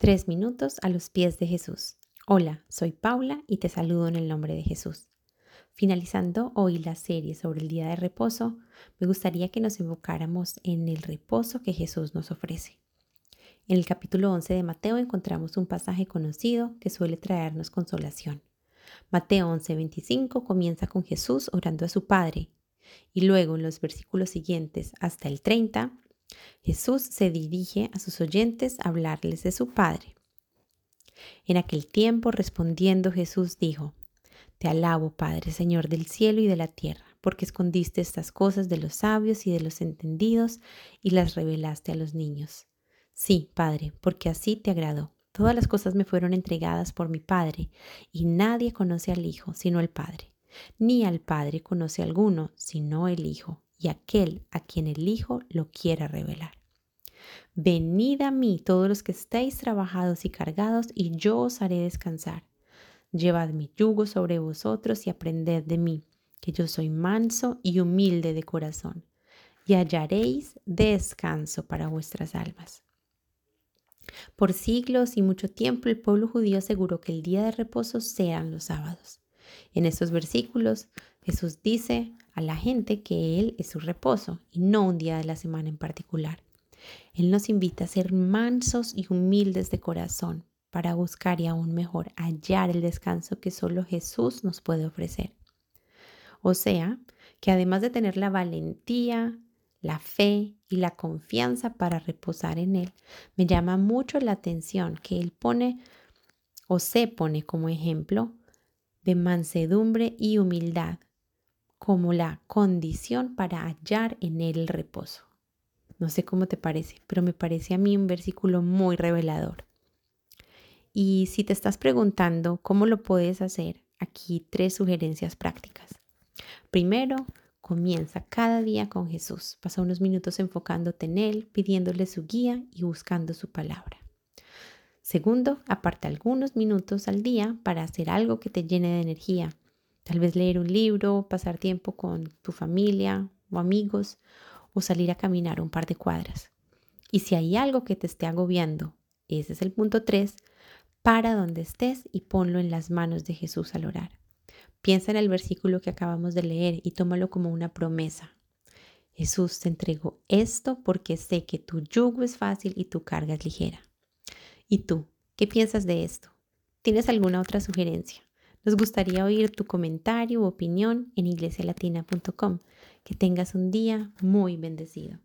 Tres minutos a los pies de Jesús. Hola, soy Paula y te saludo en el nombre de Jesús. Finalizando hoy la serie sobre el día de reposo, me gustaría que nos enfocáramos en el reposo que Jesús nos ofrece. En el capítulo 11 de Mateo encontramos un pasaje conocido que suele traernos consolación. Mateo 11:25 comienza con Jesús orando a su Padre y luego en los versículos siguientes hasta el 30 Jesús se dirige a sus oyentes a hablarles de su Padre. En aquel tiempo respondiendo Jesús dijo, Te alabo, Padre, Señor del cielo y de la tierra, porque escondiste estas cosas de los sabios y de los entendidos y las revelaste a los niños. Sí, Padre, porque así te agradó. Todas las cosas me fueron entregadas por mi Padre, y nadie conoce al Hijo sino el Padre, ni al Padre conoce alguno sino el Hijo, y aquel a quien el Hijo lo quiera revelar. Venid a mí todos los que estéis trabajados y cargados, y yo os haré descansar. Llevad mi yugo sobre vosotros y aprended de mí, que yo soy manso y humilde de corazón, y hallaréis descanso para vuestras almas. Por siglos y mucho tiempo el pueblo judío aseguró que el día de reposo sean los sábados. En estos versículos Jesús dice a la gente que Él es su reposo y no un día de la semana en particular. Él nos invita a ser mansos y humildes de corazón para buscar y aún mejor hallar el descanso que solo Jesús nos puede ofrecer. O sea, que además de tener la valentía, la fe y la confianza para reposar en Él, me llama mucho la atención que Él pone o se pone como ejemplo de mansedumbre y humildad como la condición para hallar en Él el reposo. No sé cómo te parece, pero me parece a mí un versículo muy revelador. Y si te estás preguntando cómo lo puedes hacer, aquí tres sugerencias prácticas. Primero, comienza cada día con Jesús. Pasa unos minutos enfocándote en Él, pidiéndole su guía y buscando su palabra. Segundo, aparta algunos minutos al día para hacer algo que te llene de energía. Tal vez leer un libro, pasar tiempo con tu familia o amigos o salir a caminar un par de cuadras. Y si hay algo que te esté agobiando, ese es el punto 3, para donde estés y ponlo en las manos de Jesús al orar. Piensa en el versículo que acabamos de leer y tómalo como una promesa. Jesús te entregó esto porque sé que tu yugo es fácil y tu carga es ligera. ¿Y tú? ¿Qué piensas de esto? ¿Tienes alguna otra sugerencia? Nos gustaría oír tu comentario u opinión en iglesialatina.com. Que tengas un día muy bendecido.